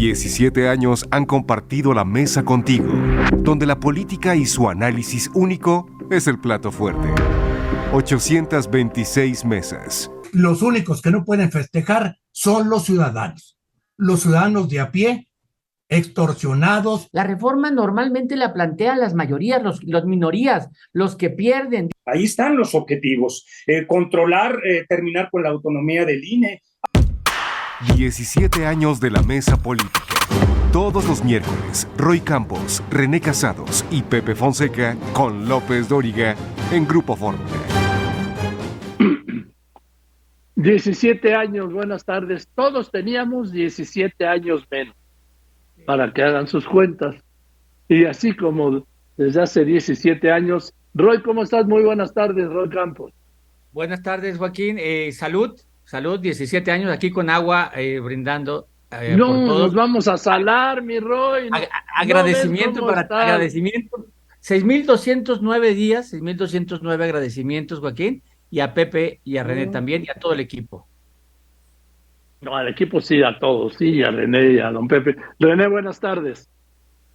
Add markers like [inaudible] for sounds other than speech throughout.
17 años han compartido la mesa contigo, donde la política y su análisis único es el plato fuerte. 826 mesas. Los únicos que no pueden festejar son los ciudadanos. Los ciudadanos de a pie extorsionados. La reforma normalmente la plantean las mayorías, los, las minorías, los que pierden. Ahí están los objetivos. Eh, controlar, eh, terminar con la autonomía del INE. 17 años de la mesa política. Todos los miércoles, Roy Campos, René Casados y Pepe Fonseca con López Dóriga en Grupo Fórmula. [clears throat] 17 años, buenas tardes. Todos teníamos 17 años menos para que hagan sus cuentas. Y así como desde hace 17 años. Roy, ¿cómo estás? Muy buenas tardes, Roy Campos. Buenas tardes, Joaquín. Eh, salud, salud, 17 años aquí con agua eh, brindando. Eh, no, nos vamos a salar, mi Roy. agradecimiento para agradecimiento. 6.209 días, 6.209 agradecimientos, Joaquín, y a Pepe y a René también, y a todo el equipo. No, al equipo sí, a todos, sí, a René y a don Pepe. René, buenas tardes.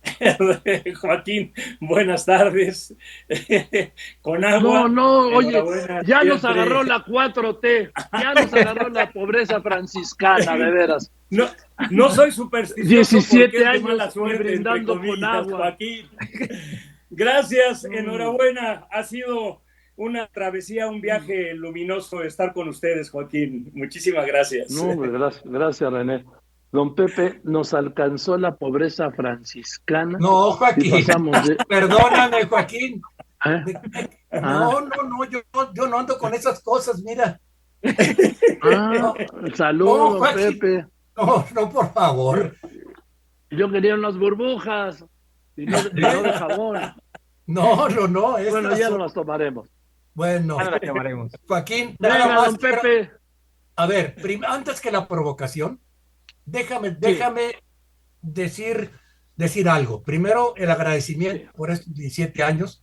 [laughs] Joaquín, buenas tardes. [laughs] Con agua. No, no, oye, ya nos agarró la 4T, ya nos agarró la pobreza franciscana, de veras. No, no soy supersticioso. 17 años brindando con agua. Joaquín. [laughs] Gracias, enhorabuena. Ha sido una travesía, un viaje luminoso estar con ustedes, Joaquín. Muchísimas gracias. No, gracias, gracias, René. Don Pepe, nos alcanzó la pobreza franciscana. No, Joaquín. [laughs] Perdóname, Joaquín. ¿Eh? No, ah. no, no, yo, yo, no ando con esas cosas, mira. Ah, saludos, don Pepe. No, no, por favor. Yo quería unas burbujas y no, de jabón. No, no, no. Bueno, ya no las tomaremos. Bueno, Joaquín, don Pepe. A ver, antes que la provocación, déjame, déjame decir, decir algo. Primero, el agradecimiento por estos 17 años.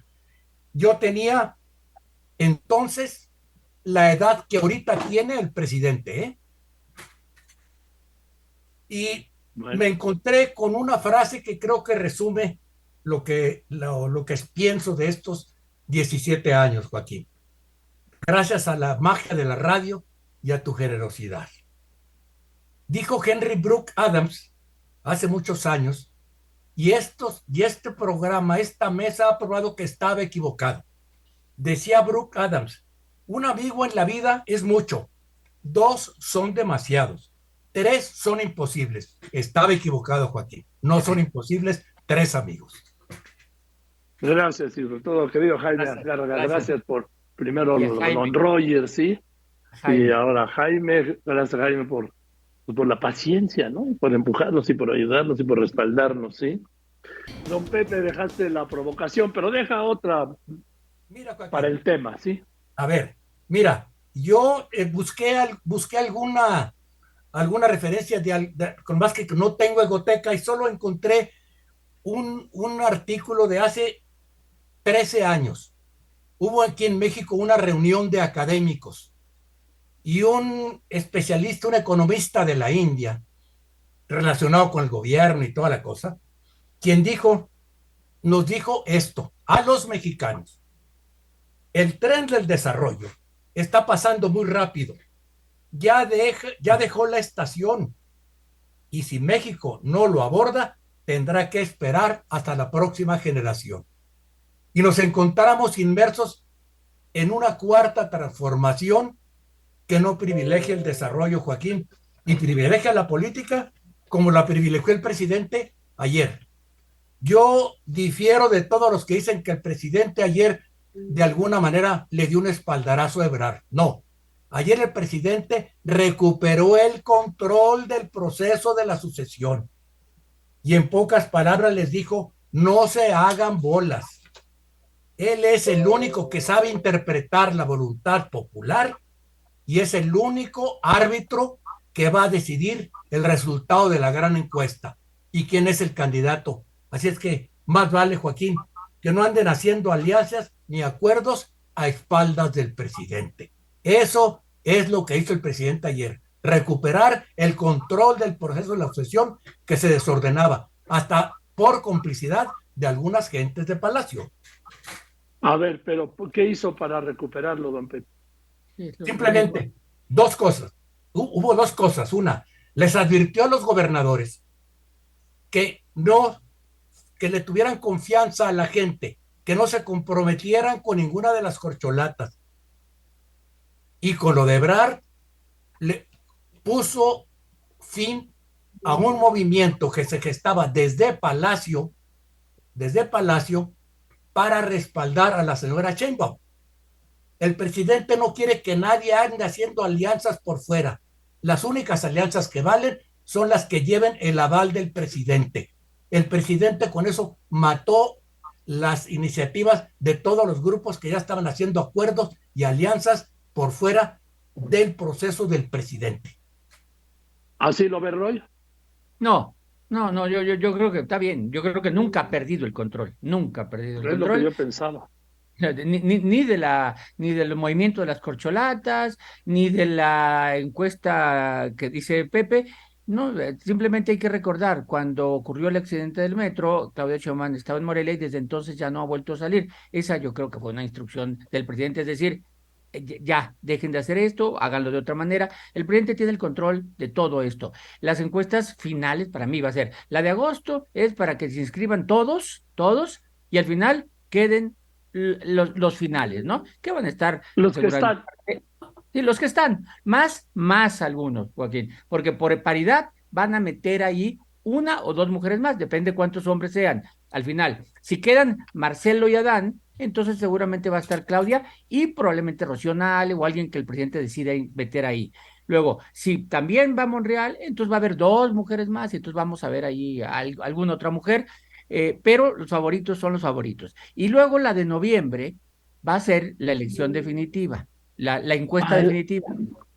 Yo tenía entonces la edad que ahorita tiene el presidente, ¿eh? Y me encontré con una frase que creo que resume lo que, lo, lo que pienso de estos 17 años, Joaquín. Gracias a la magia de la radio y a tu generosidad. Dijo Henry Brooke Adams hace muchos años, y, estos, y este programa, esta mesa ha probado que estaba equivocado. Decía Brooke Adams, un amigo en la vida es mucho, dos son demasiados, tres son imposibles. Estaba equivocado, Joaquín. No son [laughs] imposibles, tres amigos. Gracias, y sobre todo, querido Jaime, gracias, por primero don Roger, ¿sí? Y ahora Jaime, gracias Jaime por, por la paciencia, ¿no? Por empujarnos y por ayudarnos y por respaldarnos, ¿sí? Don Pepe, dejaste la provocación, pero deja otra para el tema, ¿sí? A ver, mira, yo eh, busqué, busqué alguna, alguna referencia de, con más que no tengo egoteca y solo encontré un, un artículo de hace 13 años, hubo aquí en México una reunión de académicos y un especialista, un economista de la India, relacionado con el gobierno y toda la cosa, quien dijo, nos dijo esto a los mexicanos. El tren del desarrollo está pasando muy rápido. Ya, ya dejó la estación. Y si México no lo aborda, tendrá que esperar hasta la próxima generación y nos encontramos inmersos en una cuarta transformación que no privilegia el desarrollo, Joaquín, y privilegia la política como la privilegió el presidente ayer. Yo difiero de todos los que dicen que el presidente ayer de alguna manera le dio un espaldarazo a Ebrard. No, ayer el presidente recuperó el control del proceso de la sucesión y en pocas palabras les dijo, no se hagan bolas él es el único que sabe interpretar la voluntad popular y es el único árbitro que va a decidir el resultado de la gran encuesta y quién es el candidato. Así es que más vale, Joaquín, que no anden haciendo alianzas ni acuerdos a espaldas del presidente. Eso es lo que hizo el presidente ayer. recuperar el control del proceso de la obsesión que se desordenaba, hasta por complicidad de algunas gentes de Palacio. A ver, pero ¿qué hizo para recuperarlo, don Pepe? Simplemente dos cosas. Hubo dos cosas. Una, les advirtió a los gobernadores que no, que le tuvieran confianza a la gente, que no se comprometieran con ninguna de las corcholatas. Y con lo de Ebrard, le puso fin a un movimiento que se gestaba desde Palacio, desde Palacio, para respaldar a la señora Sheinbaum. El presidente no quiere que nadie ande haciendo alianzas por fuera. Las únicas alianzas que valen son las que lleven el aval del presidente. El presidente con eso mató las iniciativas de todos los grupos que ya estaban haciendo acuerdos y alianzas por fuera del proceso del presidente. ¿Así lo ve Roy? No, no, no, yo, yo, yo creo que está bien. Yo creo que nunca ha perdido el control. Nunca ha perdido el control. Es lo que yo pensaba. Ni, de la, ni del movimiento de las corcholatas, ni de la encuesta que dice Pepe. No, eh, simplemente hay que recordar, cuando ocurrió el accidente del metro, Claudia Sheinbaum estaba en Morelia y desde entonces ya no ha vuelto a salir. Esa yo creo que fue una instrucción del presidente, es decir, eh, ya, dejen de hacer esto, háganlo de otra manera. El presidente tiene el control de todo esto. Las encuestas finales para mí va a ser, la de agosto es para que se inscriban todos, todos, y al final queden los, los finales, ¿no? Que van a estar. Los que están. Sí, los que están. Más, más algunos, Joaquín. Porque por paridad van a meter ahí una o dos mujeres más, depende cuántos hombres sean. Al final, si quedan Marcelo y Adán, entonces seguramente va a estar Claudia y probablemente Rocío o alguien que el presidente decida meter ahí. Luego, si también va a Monreal, entonces va a haber dos mujeres más y entonces vamos a ver ahí alguna otra mujer eh, pero los favoritos son los favoritos. Y luego la de noviembre va a ser la elección definitiva, la, la encuesta definitiva.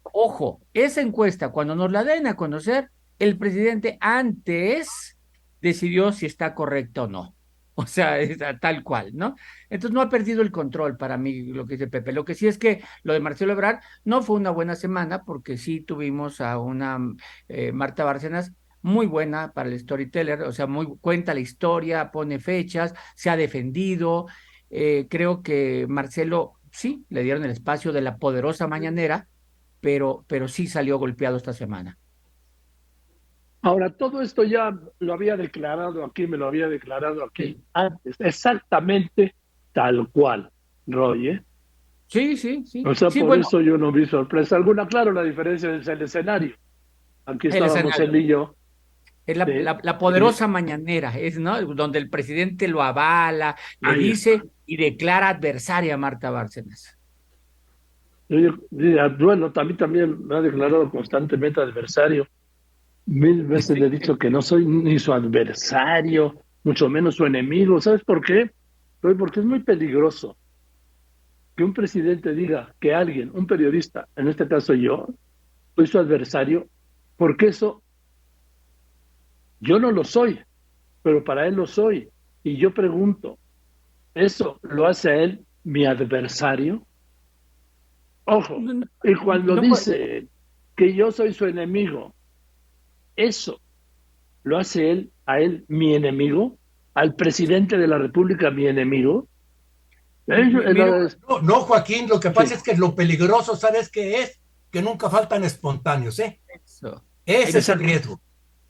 Ojo, esa encuesta, cuando nos la den a conocer, el presidente antes decidió si está correcta o no. [laughs] O sea, es tal cual, ¿no? Entonces no ha perdido el control para mí lo que dice Pepe. Lo que sí es que lo de Marcelo Ebrard no fue una buena semana porque sí tuvimos a una eh, Marta Bárcenas muy buena para el storyteller, o sea, muy cuenta la historia, pone fechas, se ha defendido. Eh, creo que Marcelo sí le dieron el espacio de la poderosa mañanera, pero, pero sí salió golpeado esta semana. Ahora, todo esto ya lo había declarado aquí, me lo había declarado aquí antes, exactamente tal cual, Roy, ¿eh? Sí, sí, sí. O sea, por eso yo no vi sorpresa alguna. Claro, la diferencia es el escenario. Aquí estábamos él y yo es la, poderosa mañanera, es ¿no? donde el presidente lo avala, le dice y declara adversaria a Marta Bárcenas. Bueno, también, también me ha declarado constantemente adversario. Mil veces le he dicho que no soy ni su adversario, mucho menos su enemigo. ¿Sabes por qué? Porque es muy peligroso que un presidente diga que alguien, un periodista, en este caso yo, soy su adversario, porque eso yo no lo soy, pero para él lo soy. Y yo pregunto, ¿eso lo hace a él mi adversario? Ojo, y cuando dice que yo soy su enemigo, ¿eso lo hace él a él mi enemigo? ¿Al presidente de la República mi enemigo? no, no, Joaquín, lo que pasa es que lo peligroso, ¿sabes qué es? Que nunca faltan espontáneos, ¿eh? Eso. Ese es el riesgo.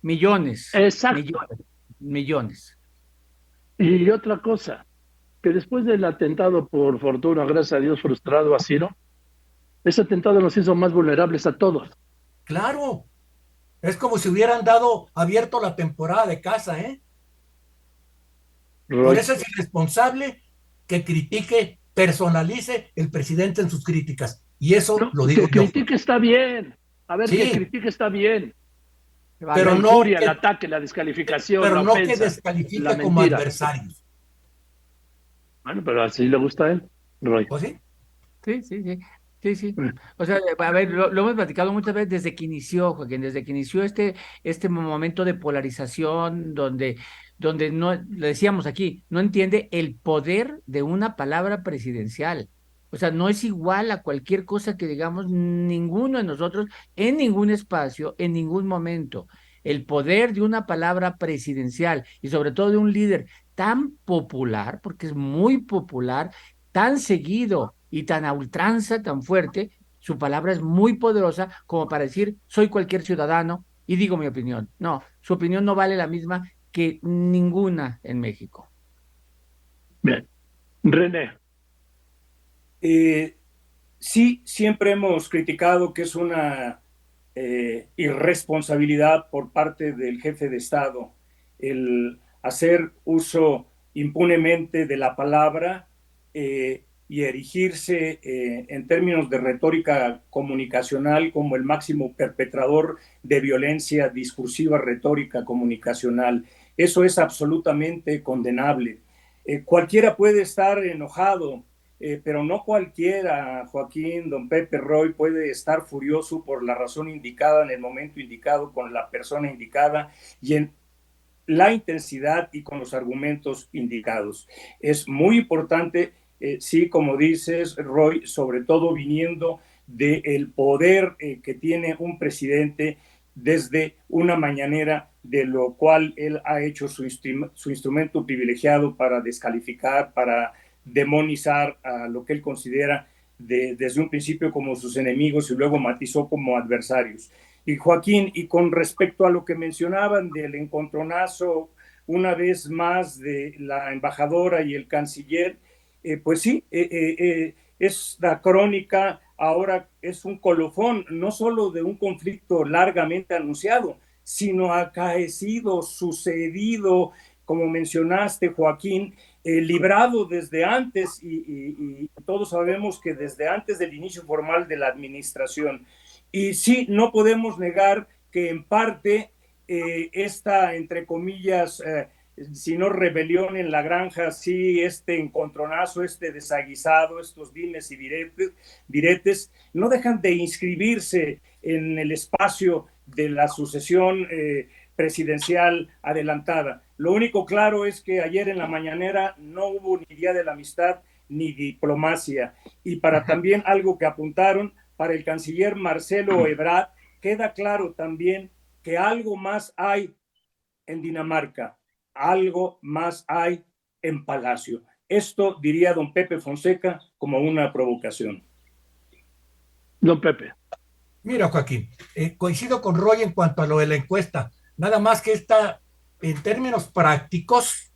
Millones. Exacto. Millones, Y otra cosa, que después del atentado, por fortuna, gracias a Dios, frustrado a Ciro, ese atentado nos hizo más vulnerables a todos. Claro. Es como si hubieran dado abierto la temporada de casa, ¿eh? Por eso es irresponsable que critique, personalice el presidente en sus críticas. Y eso lo digo que critique está bien. A ver, que critique está bien pero no que, el ataque, la descalificación, pero la no que descalifica como adversarios. Bueno, pero así le gusta a él, Roy. ¿O sí? Sí, sí, sí. Sí, sí. O sea, a ver, lo, hemos platicado muchas veces desde que inició, Joaquín, desde que inició este, este momento de polarización donde, donde no, le decíamos aquí, no entiende el poder de una palabra presidencial. O sea, no es igual a cualquier cosa que digamos ninguno de nosotros en ningún espacio, en ningún momento. El poder de una palabra presidencial y sobre todo de un líder tan popular, porque es muy popular, tan seguido y tan a ultranza, tan fuerte, su palabra es muy poderosa como para decir, soy cualquier ciudadano y digo mi opinión. No, su opinión no vale la misma que ninguna en México. Bien. René. Eh, sí, siempre hemos criticado que es una eh, irresponsabilidad por parte del jefe de Estado el hacer uso impunemente de la palabra eh, y erigirse en términos de retórica comunicacional como el máximo perpetrador de violencia discursiva, retórica comunicacional. Eso es absolutamente condenable. Cualquiera puede estar enojado, eh, pero no cualquiera, Joaquín, don Pepe Roy, puede estar furioso por la razón indicada en el momento indicado, con la persona indicada y en la intensidad y con los argumentos indicados. Es muy importante eh, sí, como dices, Roy, sobre todo viniendo del poder eh, que tiene un presidente desde una mañanera, de lo cual él ha hecho su, su instrumento privilegiado para descalificar, para demonizar a lo que él considera desde un principio como sus enemigos y luego matizó como adversarios. Y Joaquín, y con respecto a lo que mencionaban del encontronazo una vez más de la embajadora y el canciller, eh, pues sí, eh, eh, es la crónica, ahora es un colofón, no solo de un conflicto largamente anunciado, sino acaecido, sucedido, como mencionaste, Joaquín, librado desde antes, y, todos sabemos que desde antes del inicio formal de la administración. Y sí, no podemos negar que en parte esta, entre comillas, si no rebelión en la granja, sí este encontronazo, este desaguisado, estos dimes y diretes, no dejan de inscribirse en el espacio de la sucesión eh, presidencial adelantada. Lo único claro es que ayer en la mañanera no hubo ni Día de la Amistad ni diplomacia. Y para también algo que apuntaron, para el canciller Marcelo Ebrard, queda claro también que algo más hay en Dinamarca algo más hay en Palacio. Esto diría don Pepe Fonseca como una provocación. Don Pepe. Mira, Joaquín, eh, coincido con Roy en cuanto a lo de la encuesta. Nada más que esta, en términos prácticos,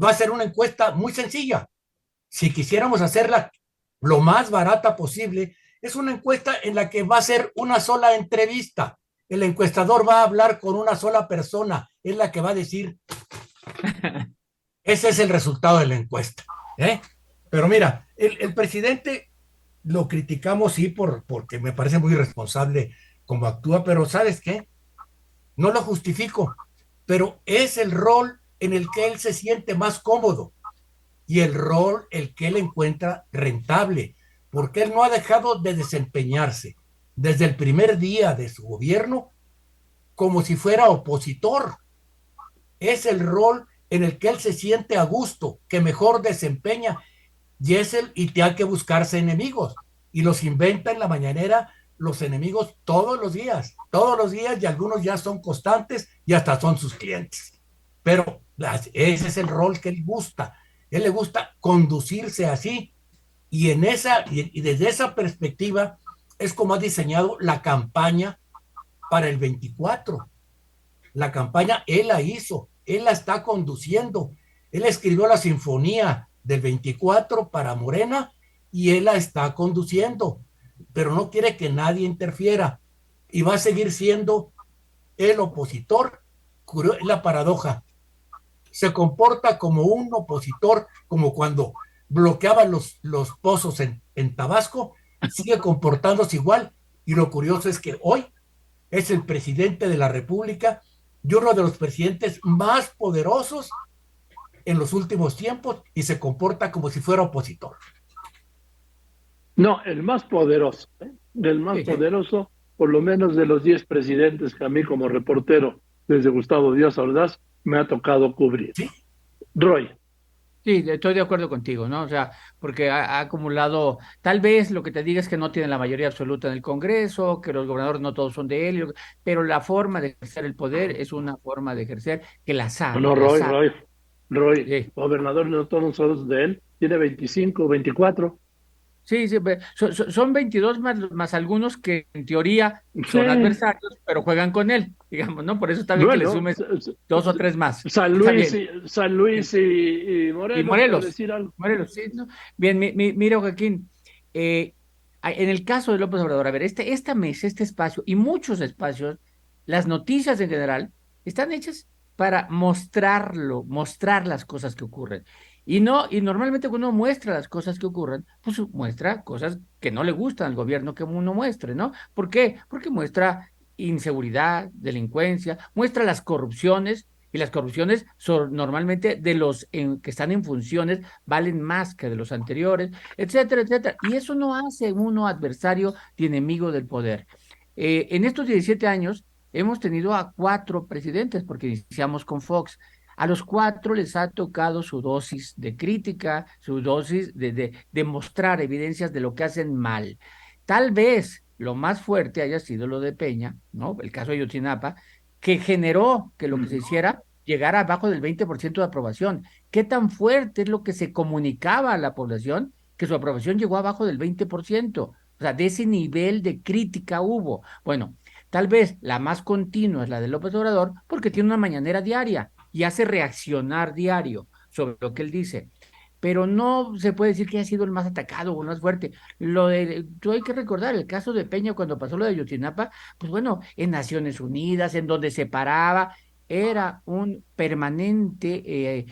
va a ser una encuesta muy sencilla. Si quisiéramos hacerla lo más barata posible, es una encuesta en la que va a ser una sola entrevista. El encuestador va a hablar con una sola persona, es la que va a decir, [laughs] ese es el resultado de la encuesta. ¿eh? Pero mira, el, presidente lo criticamos, sí, por, porque me parece muy irresponsable como actúa, pero ¿sabes qué? No lo justifico, pero es el rol en el que él se siente más cómodo y el rol el que él encuentra rentable, porque él no ha dejado de desempeñarse desde el primer día de su gobierno como si fuera opositor. Es el rol en el que él se siente a gusto, que mejor desempeña, y es el, y te hay que buscarse enemigos, y los inventa en la mañanera los enemigos todos los días, todos los días, y algunos ya son constantes y hasta son sus clientes. Pero ese es el rol que él gusta. Él le gusta conducirse así, y en esa, y desde esa perspectiva, es como ha diseñado la campaña para el 24. La campaña él la hizo, él la está conduciendo. Él escribió la sinfonía del 24 para Morena y él la está conduciendo, pero no quiere que nadie interfiera y va a seguir siendo el opositor. La paradoja. Se comporta como un opositor, como cuando bloqueaba los, los pozos en, en Tabasco, sigue comportándose igual. Y lo curioso es que hoy es el presidente de la República y uno de los presidentes más poderosos en los últimos tiempos y se comporta como si fuera opositor. No, el más poderoso, ¿eh? del más poderoso, por lo menos de los 10 presidentes que a mí como reportero desde Gustavo Díaz Ordaz me ha tocado cubrir. ¿Sí? Roy. Sí, estoy de acuerdo contigo, ¿no? O sea, porque ha, acumulado, tal vez lo que te diga es que no tiene la mayoría absoluta en el Congreso, que los gobernadores no todos son de él, pero la forma de ejercer el poder es una forma de ejercer que la sabe. No, Roy, Roy, Roy, gobernador no todos son de él, tiene 25, 24. Sí, sí, son, 22 más, más algunos que en teoría son adversarios, pero juegan con él, digamos, ¿no? Por eso está bien que le sumes dos o tres más. San Luis, y, San Luis y, Morelos. Y Morelos. Morelos, sí, ¿no? Bien, mira, Joaquín, eh, en el caso de López Obrador, a ver, este, esta mesa, este espacio y muchos espacios, las noticias en general, están hechas para mostrarlo, mostrar las cosas que ocurren. Y no, y normalmente cuando uno muestra las cosas que ocurren, pues muestra cosas que no le gustan al gobierno que uno muestre, ¿no? ¿Por qué? Porque muestra inseguridad, delincuencia, muestra las corrupciones, y las corrupciones son normalmente de los que están en funciones valen más que de los anteriores, etcétera, etcétera. Y eso no hace uno adversario y enemigo del poder. Eh, en estos 17 años hemos tenido a cuatro presidentes, porque iniciamos con Fox. A los cuatro les ha tocado su dosis de crítica, su dosis de, de, mostrar evidencias de lo que hacen mal. Tal vez lo más fuerte haya sido lo de Peña, ¿no? El caso de Yotinapa, que generó que lo que se hiciera llegara abajo del 20% de aprobación. ¿Qué tan fuerte es lo que se comunicaba a la población que su aprobación llegó abajo del 20%? O sea, de ese nivel de crítica hubo. Bueno, tal vez la más continua es la de López Obrador porque tiene una mañanera diaria y hace reaccionar diario sobre lo que él dice. Pero no se puede decir que haya sido el más atacado o el más fuerte. Lo de, hay que recordar el caso de Peña cuando pasó lo de Yotinapa, pues bueno, en Naciones Unidas, en donde se paraba, era un permanente eh,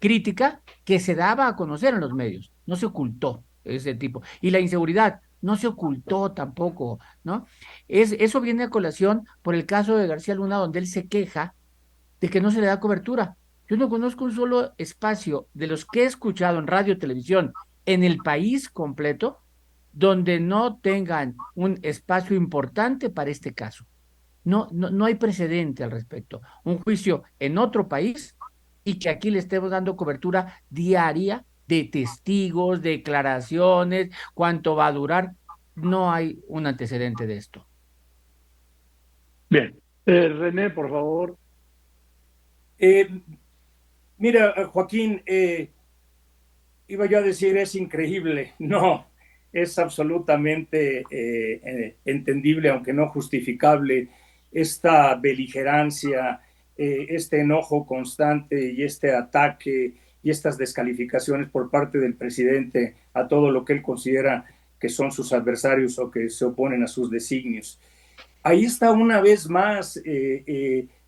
crítica que se daba a conocer en los medios, no se ocultó ese tipo. Y la inseguridad no se ocultó tampoco, ¿no? Es, eso viene a colación por el caso de García Luna, donde él se queja de que no se le da cobertura. Yo no conozco un solo espacio de los que he escuchado en radio, televisión, en el país completo, donde no tengan un espacio importante para este caso. No, no, no hay precedente al respecto. Un juicio en otro país y que aquí le estemos dando cobertura diaria de testigos, declaraciones, cuánto va a durar. No hay un antecedente de esto. Bien. Eh, René, por favor. Eh, mira, Joaquín, eh, iba yo a decir es increíble. [laughs] No, es absolutamente eh, entendible, aunque no justificable, esta beligerancia, este enojo constante y este ataque y estas descalificaciones por parte del presidente a todo lo que él considera que son sus adversarios o que se oponen a sus designios. Ahí está una vez más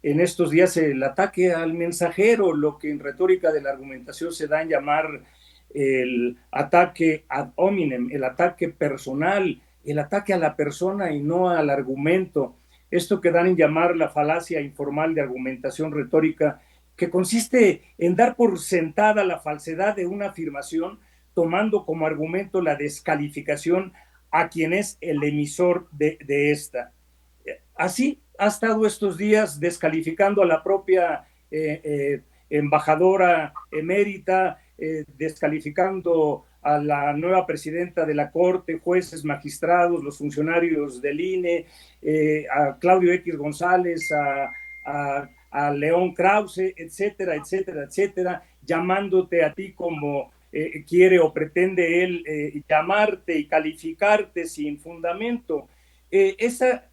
en estos días el ataque al mensajero, lo que en retórica de la argumentación se da en llamar el ataque ad hominem, el ataque personal, el ataque a la persona y no al argumento. Esto que dan en llamar la falacia informal de argumentación retórica, que consiste en dar por sentada la falsedad de una afirmación, tomando como argumento la descalificación a quien es el emisor de, de esta. Así, ha estado estos días descalificando a la propia eh, eh, embajadora emérita, eh, descalificando a la nueva presidenta de la Corte, jueces, magistrados, los funcionarios del INE, a Claudio X González, a, a, León Krause, etcétera, etcétera, etcétera, llamándote a ti como quiere o pretende él llamarte y calificarte sin fundamento. esa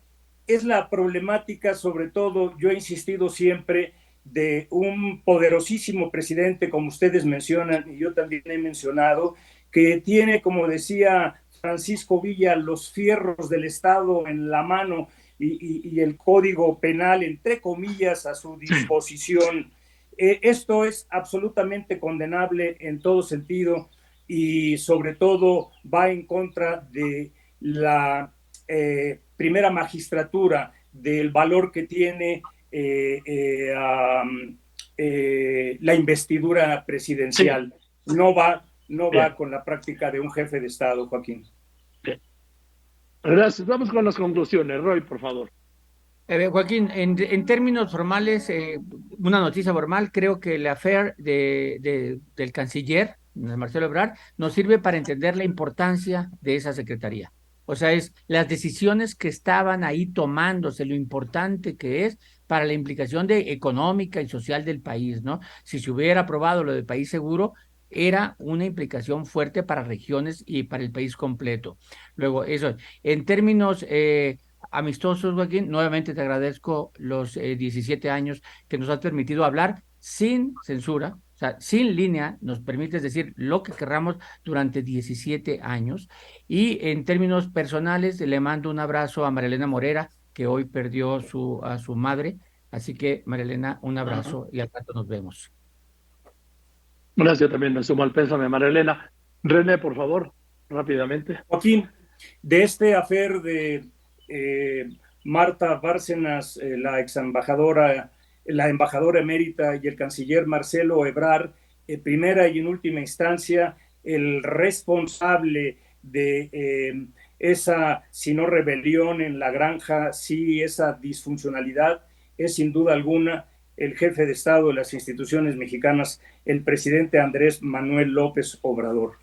es la problemática, sobre todo, yo he insistido siempre, de un poderosísimo presidente, como ustedes mencionan, y yo también he mencionado, que tiene, como decía Francisco Villa, los fierros del Estado en la mano y, el código penal, entre comillas, a su disposición. Eh, esto es absolutamente condenable en todo sentido y sobre todo va en contra de la eh, primera magistratura del valor que tiene eh, eh, eh, la investidura presidencial. No va, no va con la práctica de un jefe de Estado, Joaquín. Gracias. Vamos con las conclusiones. Roy, por favor. Eh, Joaquín, en, términos formales, eh, una noticia formal, creo que el affair de, del canciller, Marcelo Ebrard, nos sirve para entender la importancia de esa secretaría. O sea, es las decisiones que estaban ahí tomándose, lo importante que es para la implicación de económica y social del país, ¿no? Si se hubiera aprobado lo de país seguro, era una implicación fuerte para regiones y para el país completo. Luego, eso, en términos eh, amistosos, Joaquín, nuevamente te agradezco los 17 eh, años que nos has permitido hablar sin censura, o sea, sin línea, nos permites decir lo que querramos durante 17 años. Y en términos personales, le mando un abrazo a Marilena Morera, que hoy perdió su, a su madre. Así que, Marilena, un abrazo y al rato nos vemos. Gracias también, me sumo al pésame, Marilena. René, por favor, rápidamente. Joaquín, de este afer de eh, Marta Bárcenas, eh, la ex embajadora, la embajadora emérita y el canciller Marcelo Ebrard, en eh, primera y en última instancia, el responsable de esa, si no rebelión en la granja, sí esa disfuncionalidad, es sin duda alguna el jefe de Estado de las instituciones mexicanas, el presidente Andrés Manuel López Obrador.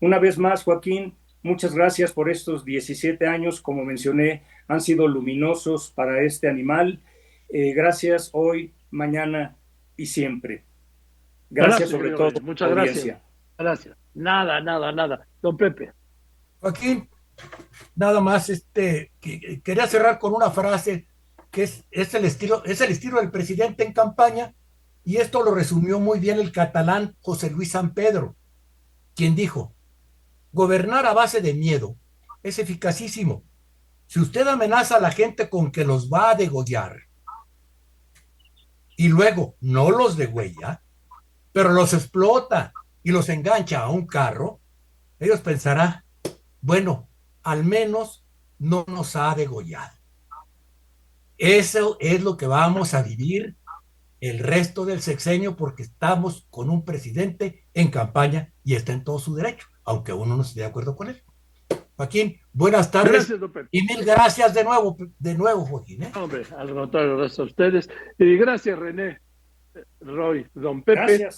Una vez más, Joaquín, muchas gracias por estos 17 años, como mencioné, han sido luminosos para este animal. Eh, gracias hoy, mañana y siempre. Gracias, sobre todo. Muchas gracias. Gracias. Nada, nada, nada. Don Pepe. Joaquín, nada más, este, quería cerrar con una frase que es, es, el estilo, es el estilo del presidente en campaña, y esto lo resumió muy bien el catalán José Luis San Pedro, quien dijo, gobernar a base de miedo es eficacísimo, si usted amenaza a la gente con que los va a degollar y luego no los degüella, pero los explota y los engancha a un carro, ellos pensarán, bueno, al menos no nos ha degollado. Eso es lo que vamos a vivir el resto del sexenio porque estamos con un presidente en campaña y está en todo su derecho, aunque uno no esté de acuerdo con él. Joaquín, buenas tardes. y mil gracias de nuevo, de nuevo, Joaquín. ¿eh? Hombre, al contrario, gracias a ustedes. Y gracias, René, Roy, don Pepe.